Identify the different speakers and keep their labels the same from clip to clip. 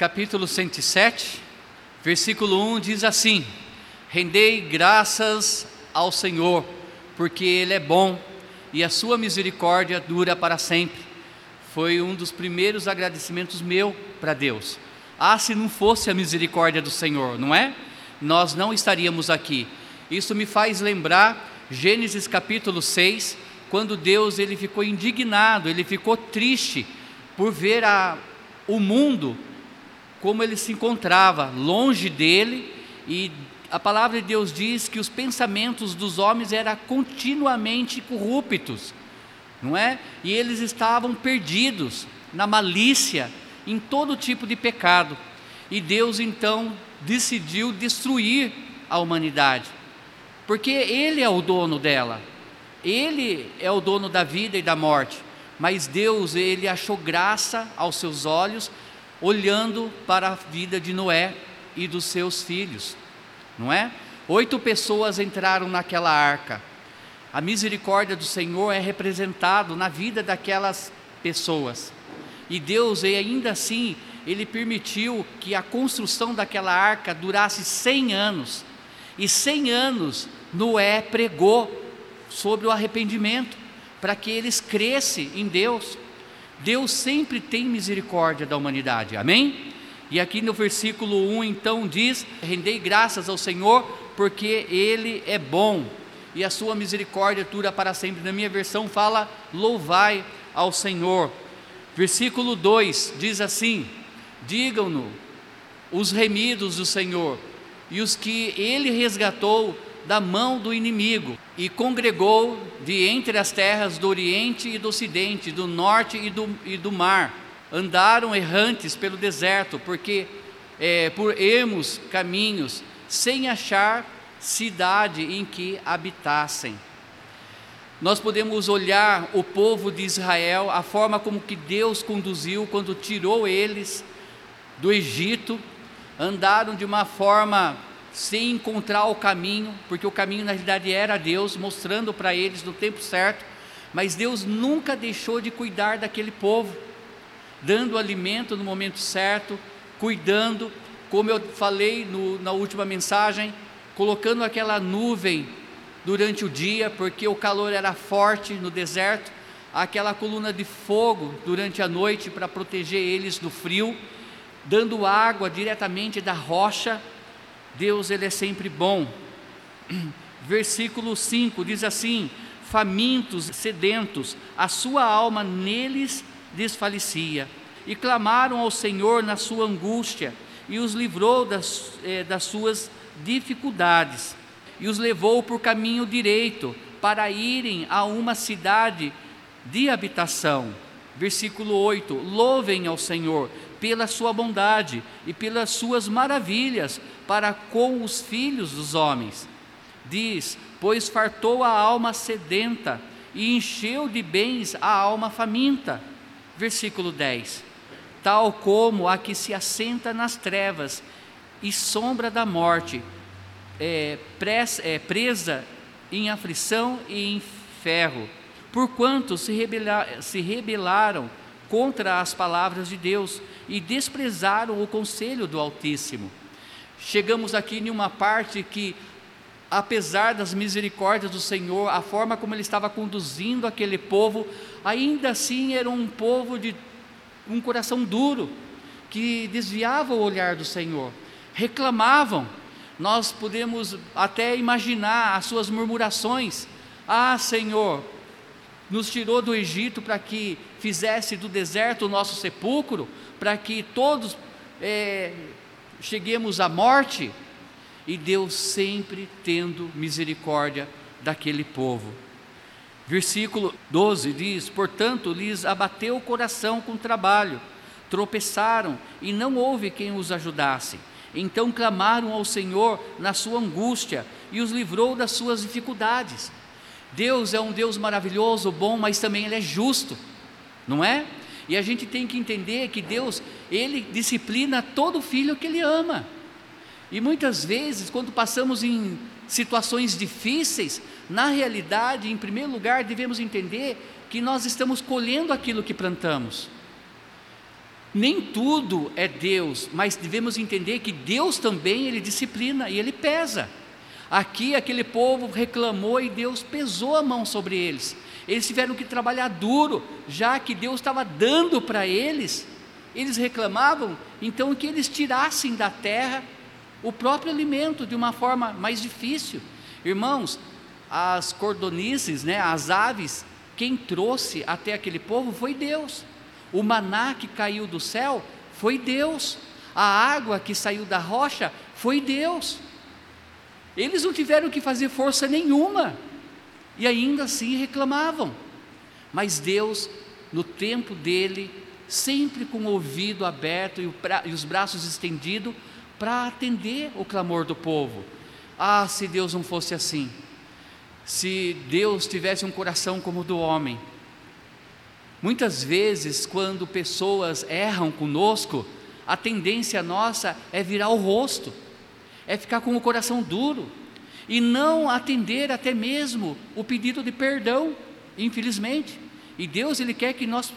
Speaker 1: capítulo 107, versículo 1 diz assim: Rendei graças ao Senhor, porque Ele é bom e a sua misericórdia dura para sempre. Foi um dos primeiros agradecimentos meu para Deus. Ah, se não fosse a misericórdia do Senhor, não é? Nós não estaríamos aqui. Isso me faz lembrar Gênesis capítulo 6, quando Deus ele ficou indignado, ele ficou triste por ver a, o mundo como ele se encontrava, longe dele, e a palavra de Deus diz que os pensamentos dos homens eram continuamente corruptos, não é? E eles estavam perdidos na malícia, em todo tipo de pecado. E Deus então decidiu destruir a humanidade, porque Ele é o dono dela, Ele é o dono da vida e da morte. Mas Deus, Ele achou graça aos seus olhos, olhando para a vida de Noé e dos seus filhos não é? Oito pessoas entraram naquela arca. A misericórdia do Senhor é representado na vida daquelas pessoas. E Deus, e ainda assim, ele permitiu que a construção daquela arca durasse 100 anos. E 100 anos Noé pregou sobre o arrependimento, para que eles crescem em Deus. Deus sempre tem misericórdia da humanidade. Amém? E aqui no versículo 1 então diz: Rendei graças ao Senhor, porque Ele é bom e a sua misericórdia dura para sempre. Na minha versão fala: Louvai ao Senhor. Versículo 2 diz assim: Digam-no os remidos do Senhor e os que Ele resgatou da mão do inimigo e congregou de entre as terras do Oriente e do Ocidente, do Norte e do, e do mar andaram errantes pelo deserto, porque é, por ermos caminhos, sem achar cidade em que habitassem. Nós podemos olhar o povo de Israel, a forma como que Deus conduziu quando tirou eles do Egito, andaram de uma forma sem encontrar o caminho, porque o caminho na realidade era Deus, mostrando para eles no tempo certo, mas Deus nunca deixou de cuidar daquele povo dando alimento no momento certo, cuidando, como eu falei no, na última mensagem, colocando aquela nuvem durante o dia, porque o calor era forte no deserto, aquela coluna de fogo durante a noite para proteger eles do frio, dando água diretamente da rocha. Deus ele é sempre bom. Versículo 5 diz assim: famintos, sedentos, a sua alma neles desfalecia. E clamaram ao Senhor na sua angústia, e os livrou das, eh, das suas dificuldades, e os levou por caminho direito, para irem a uma cidade de habitação. Versículo 8: Louvem ao Senhor pela sua bondade e pelas suas maravilhas para com os filhos dos homens. Diz: Pois fartou a alma sedenta e encheu de bens a alma faminta Versículo 10: Tal como a que se assenta nas trevas e sombra da morte, é, é, presa em aflição e em ferro, porquanto se, rebela, se rebelaram contra as palavras de Deus e desprezaram o conselho do Altíssimo. Chegamos aqui em uma parte que, apesar das misericórdias do Senhor, a forma como Ele estava conduzindo aquele povo, ainda assim era um povo de um coração duro, que desviava o olhar do Senhor, reclamavam. Nós podemos até imaginar as suas murmurações: Ah, Senhor, nos tirou do Egito para que fizesse do deserto o nosso sepulcro, para que todos é, cheguemos à morte. E Deus sempre tendo misericórdia daquele povo. Versículo 12 diz: Portanto, lhes abateu o coração com trabalho, tropeçaram e não houve quem os ajudasse. Então clamaram ao Senhor na sua angústia e os livrou das suas dificuldades. Deus é um Deus maravilhoso, bom, mas também Ele é justo, não é? E a gente tem que entender que Deus, Ele disciplina todo filho que Ele ama. E muitas vezes, quando passamos em situações difíceis, na realidade, em primeiro lugar, devemos entender que nós estamos colhendo aquilo que plantamos. Nem tudo é Deus, mas devemos entender que Deus também ele disciplina e ele pesa. Aqui aquele povo reclamou e Deus pesou a mão sobre eles. Eles tiveram que trabalhar duro, já que Deus estava dando para eles. Eles reclamavam, então que eles tirassem da terra o próprio alimento de uma forma mais difícil. Irmãos, as cordonices, né, as aves, quem trouxe até aquele povo foi Deus. O maná que caiu do céu foi Deus. A água que saiu da rocha foi Deus. Eles não tiveram que fazer força nenhuma e ainda assim reclamavam. Mas Deus, no tempo dele, sempre com o ouvido aberto e, os braços estendidos para atender o clamor do povo. Ah, se Deus não fosse assim, se Deus tivesse um coração como o do homem, Muitas vezes, quando pessoas erram conosco, a tendência nossa é virar o rosto, é ficar com o coração duro e não atender até mesmo o pedido de perdão, infelizmente. E Deus ele quer que nós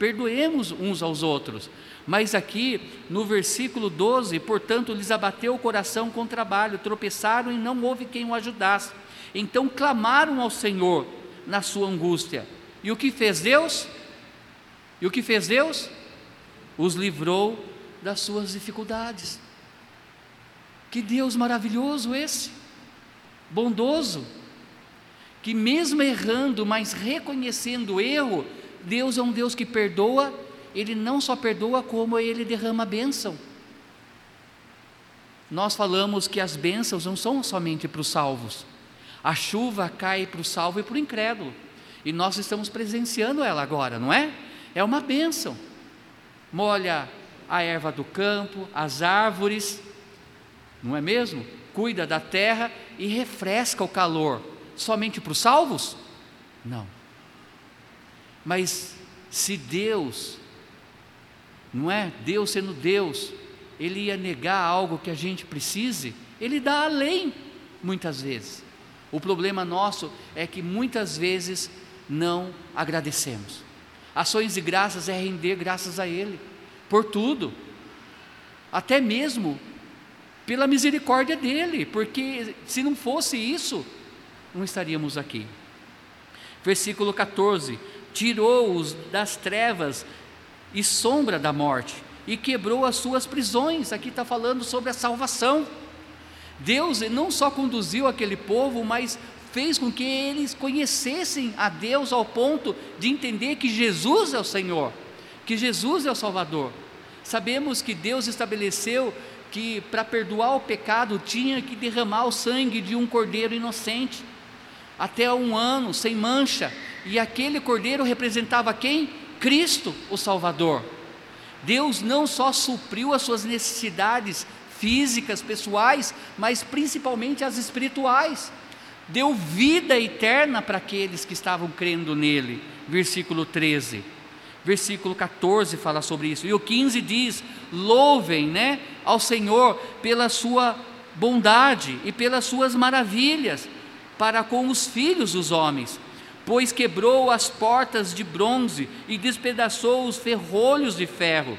Speaker 1: perdoemos uns aos outros. Mas aqui no versículo 12, portanto, lhes abateu o coração com trabalho, tropeçaram e não houve quem o ajudasse. Então clamaram ao Senhor na sua angústia. E o que fez Deus? E o que fez Deus? Os livrou das suas dificuldades. Que Deus maravilhoso esse, bondoso, que mesmo errando, mas reconhecendo o erro, Deus é um Deus que perdoa, Ele não só perdoa, como Ele derrama bênção. Nós falamos que as bênçãos não são somente para os salvos, a chuva cai para o salvo e para o incrédulo, e nós estamos presenciando ela agora, não é? é uma bênção. Molha a erva do campo, as árvores, não é mesmo? Cuida da terra e refresca o calor. Somente para os salvos? Não. Mas se Deus, não é? Deus sendo Deus, Ele ia negar algo que a gente precise, Ele dá além, muitas vezes. O problema nosso é que muitas vezes não agradecemos. Ações de graças é render graças a Ele, por tudo, até mesmo pela misericórdia dEle, porque se não fosse isso, não estaríamos aqui. Versículo 14: Tirou-os das trevas e sombra da morte, e quebrou as suas prisões. Aqui está falando sobre a salvação. Deus não só conduziu aquele povo, mas fez com que eles conhecessem a Deus ao ponto de entender que Jesus é o Senhor, que Jesus é o Salvador. Sabemos que Deus estabeleceu que para perdoar o pecado tinha que derramar o sangue de um cordeiro inocente, até um ano, sem mancha, e aquele cordeiro representava quem? Cristo, o Salvador. Deus não só supriu as suas necessidades físicas, pessoais, mas principalmente as espirituais deu vida eterna para aqueles que estavam crendo nele. Versículo 13. Versículo 14 fala sobre isso. E o 15 diz: Louvem, né, ao Senhor pela sua bondade e pelas suas maravilhas para com os filhos dos homens, pois quebrou as portas de bronze e despedaçou os ferrolhos de ferro.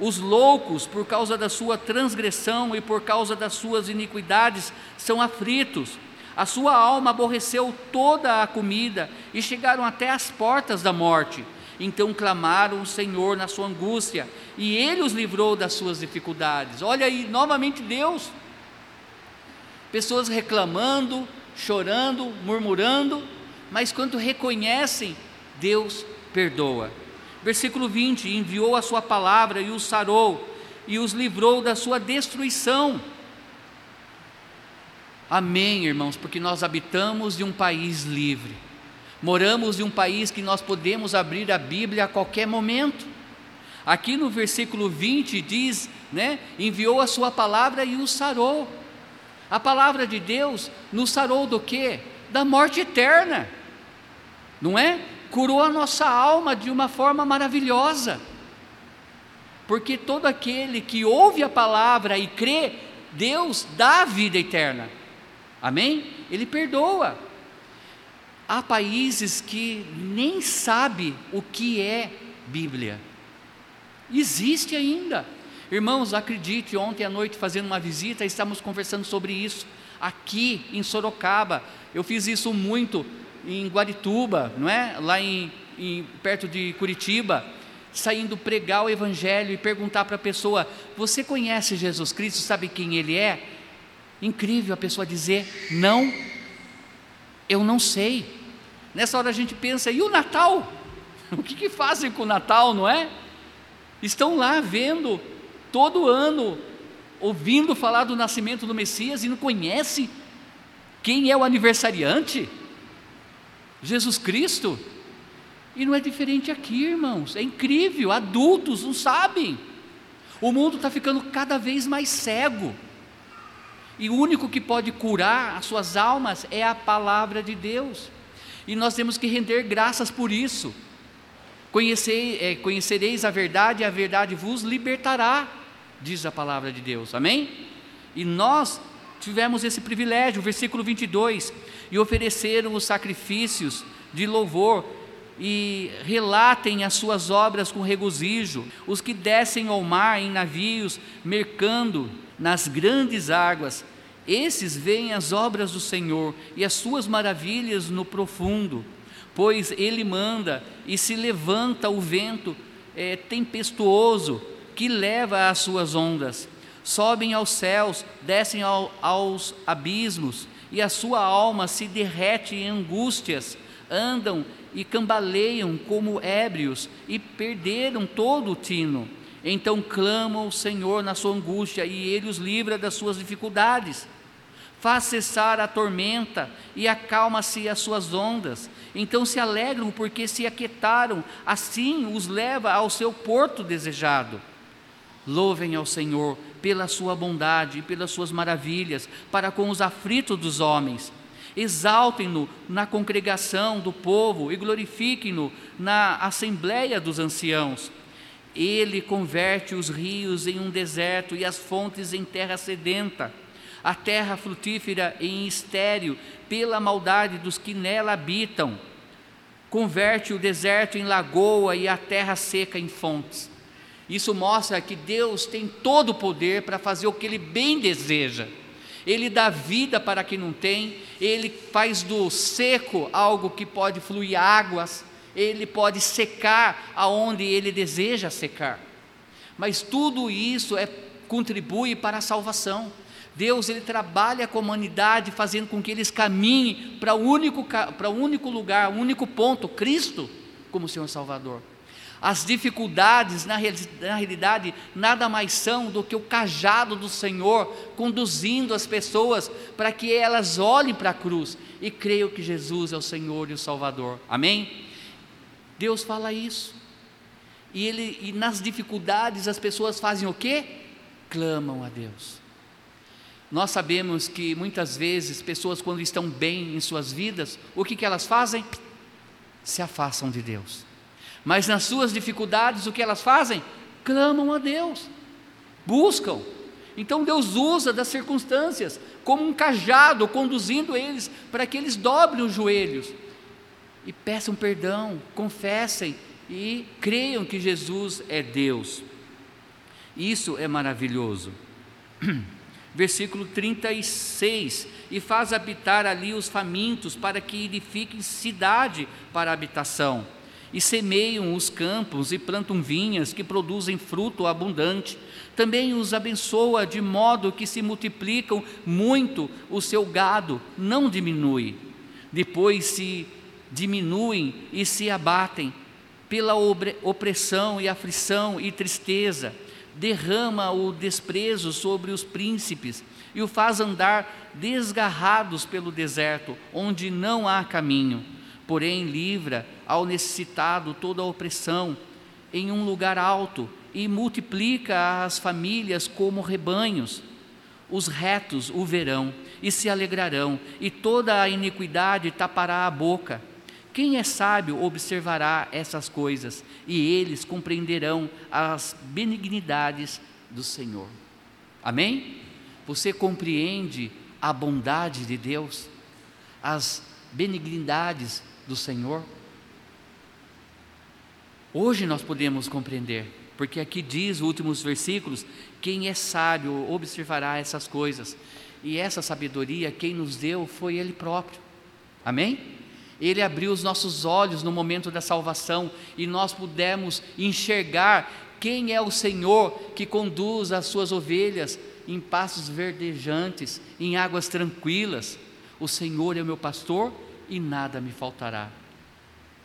Speaker 1: Os loucos, por causa da sua transgressão e por causa das suas iniquidades, são aflitos a sua alma aborreceu toda a comida e chegaram até as portas da morte. Então clamaram o Senhor na sua angústia e ele os livrou das suas dificuldades. Olha aí, novamente Deus. Pessoas reclamando, chorando, murmurando, mas quando reconhecem, Deus perdoa. Versículo 20: Enviou a sua palavra e os sarou, e os livrou da sua destruição Amém, irmãos, porque nós habitamos de um país livre. Moramos em um país que nós podemos abrir a Bíblia a qualquer momento. Aqui no versículo 20 diz, né, enviou a sua palavra e o sarou. A palavra de Deus nos sarou do quê? Da morte eterna. Não é? Curou a nossa alma de uma forma maravilhosa. Porque todo aquele que ouve a palavra e crê, Deus dá a vida eterna. Amém? Ele perdoa. Há países que nem sabe o que é Bíblia. Existe ainda. Irmãos, acredite, ontem à noite, fazendo uma visita, estamos conversando sobre isso. Aqui em Sorocaba, eu fiz isso muito em Guarituba, não é? Lá em, em perto de Curitiba, saindo pregar o Evangelho e perguntar para a pessoa: Você conhece Jesus Cristo? Sabe quem Ele é? Incrível a pessoa dizer: Não, eu não sei. Nessa hora a gente pensa: E o Natal? O que, que fazem com o Natal, não é? Estão lá vendo todo ano, ouvindo falar do nascimento do Messias e não conhece quem é o aniversariante? Jesus Cristo. E não é diferente aqui, irmãos. É incrível, adultos não sabem. O mundo está ficando cada vez mais cego. E o único que pode curar as suas almas é a palavra de Deus. E nós temos que render graças por isso. Conhecei, é, conhecereis a verdade, e a verdade vos libertará, diz a palavra de Deus. Amém? E nós tivemos esse privilégio, versículo 22, e ofereceram os sacrifícios de louvor e relatem as suas obras com regozijo, os que descem ao mar em navios, mercando nas grandes águas, esses veem as obras do Senhor e as suas maravilhas no profundo, pois Ele manda e se levanta o vento é, tempestuoso que leva as suas ondas. Sobem aos céus, descem ao, aos abismos, e a sua alma se derrete em angústias. Andam e cambaleiam como ébrios e perderam todo o tino. Então clamam ao Senhor na sua angústia e ele os livra das suas dificuldades. Faz cessar a tormenta e acalma-se as suas ondas. Então se alegram porque se aquietaram, assim os leva ao seu porto desejado. Louvem ao Senhor pela sua bondade e pelas suas maravilhas para com os aflitos dos homens Exaltem-no na congregação do povo e glorifiquem-no na assembleia dos anciãos. Ele converte os rios em um deserto e as fontes em terra sedenta, a terra frutífera em estéreo pela maldade dos que nela habitam. Converte o deserto em lagoa e a terra seca em fontes. Isso mostra que Deus tem todo o poder para fazer o que Ele bem deseja. Ele dá vida para quem não tem, ele faz do seco algo que pode fluir águas, ele pode secar aonde ele deseja secar. Mas tudo isso é contribui para a salvação. Deus ele trabalha com a humanidade fazendo com que eles caminhem para o único para o único lugar, o único ponto, Cristo como Senhor Salvador. As dificuldades, na, na realidade, nada mais são do que o cajado do Senhor conduzindo as pessoas para que elas olhem para a cruz e creiam que Jesus é o Senhor e o Salvador. Amém? Deus fala isso. E, ele, e nas dificuldades as pessoas fazem o quê? Clamam a Deus. Nós sabemos que muitas vezes pessoas, quando estão bem em suas vidas, o que, que elas fazem? Se afastam de Deus. Mas nas suas dificuldades, o que elas fazem? Clamam a Deus, buscam. Então Deus usa das circunstâncias como um cajado conduzindo eles para que eles dobrem os joelhos e peçam perdão, confessem e creiam que Jesus é Deus. Isso é maravilhoso. Versículo 36: E faz habitar ali os famintos, para que edifiquem cidade para habitação e semeiam os campos e plantam vinhas que produzem fruto abundante. Também os abençoa de modo que se multiplicam muito o seu gado, não diminui. Depois se diminuem e se abatem pela opressão e aflição e tristeza. Derrama o desprezo sobre os príncipes e o faz andar desgarrados pelo deserto, onde não há caminho porém livra ao necessitado toda a opressão em um lugar alto e multiplica as famílias como rebanhos. Os retos o verão e se alegrarão, e toda a iniquidade tapará a boca. Quem é sábio observará essas coisas, e eles compreenderão as benignidades do Senhor. Amém? Você compreende a bondade de Deus, as benignidades do Senhor? Hoje nós podemos compreender. porque aqui diz, os últimos versículos, quem é sábio observará essas coisas, e essa sabedoria quem nos deu foi Ele próprio, amém? Ele abriu os nossos olhos no momento da salvação e nós pudemos enxergar quem é o Senhor que conduz as suas ovelhas em passos verdejantes, em águas tranquilas. O Senhor é o meu pastor e nada me faltará,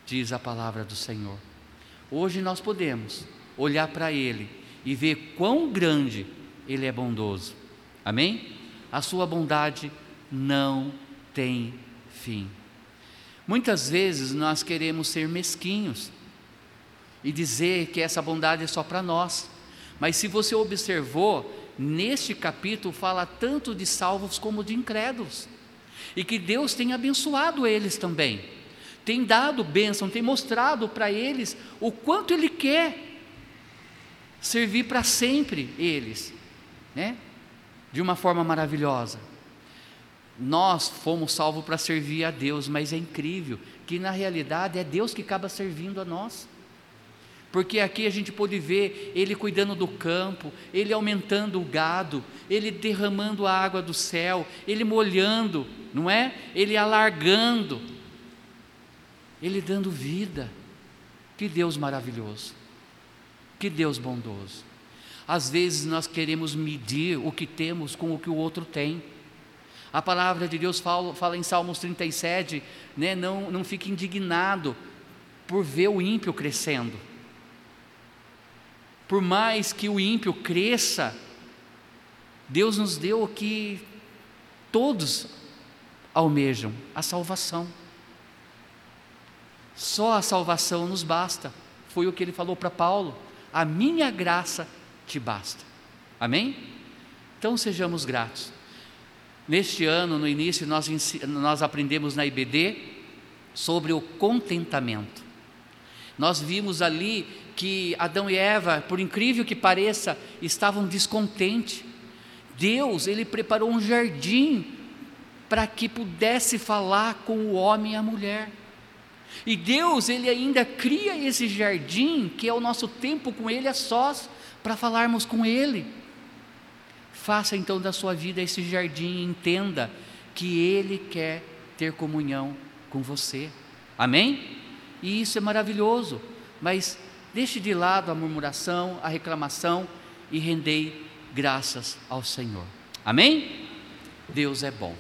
Speaker 1: diz a palavra do Senhor. Hoje nós podemos olhar para Ele e ver quão grande Ele é bondoso. Amém? A sua bondade não tem fim. Muitas vezes nós queremos ser mesquinhos e dizer que essa bondade é só para nós. Mas se você observou, neste capítulo fala tanto de salvos como de incrédulos. E que Deus tem abençoado eles também. Tem dado bênção, tem mostrado para eles o quanto Ele quer servir para sempre eles, né? De uma forma maravilhosa. Nós fomos salvos para servir a Deus, mas é incrível que na realidade é Deus que acaba servindo a nós. Porque aqui a gente pode ver Ele cuidando do campo, Ele aumentando o gado, Ele derramando a água do céu, Ele molhando, não é? Ele alargando, Ele dando vida. Que Deus maravilhoso, que Deus bondoso. Às vezes nós queremos medir o que temos com o que o outro tem. A palavra de Deus fala, fala em Salmos 37, né, não, não fique indignado por ver o ímpio crescendo. Por mais que o ímpio cresça, Deus nos deu o que todos almejam: a salvação. Só a salvação nos basta. Foi o que ele falou para Paulo: a minha graça te basta. Amém? Então sejamos gratos. Neste ano, no início, nós, nós aprendemos na IBD sobre o contentamento. Nós vimos ali que Adão e Eva, por incrível que pareça, estavam descontentes. Deus, ele preparou um jardim para que pudesse falar com o homem e a mulher. E Deus, ele ainda cria esse jardim, que é o nosso tempo com ele a sós, para falarmos com ele. Faça então da sua vida esse jardim entenda que Ele quer ter comunhão com você. Amém? E isso é maravilhoso, mas deixe de lado a murmuração, a reclamação e rendei graças ao Senhor. Amém? Deus é bom.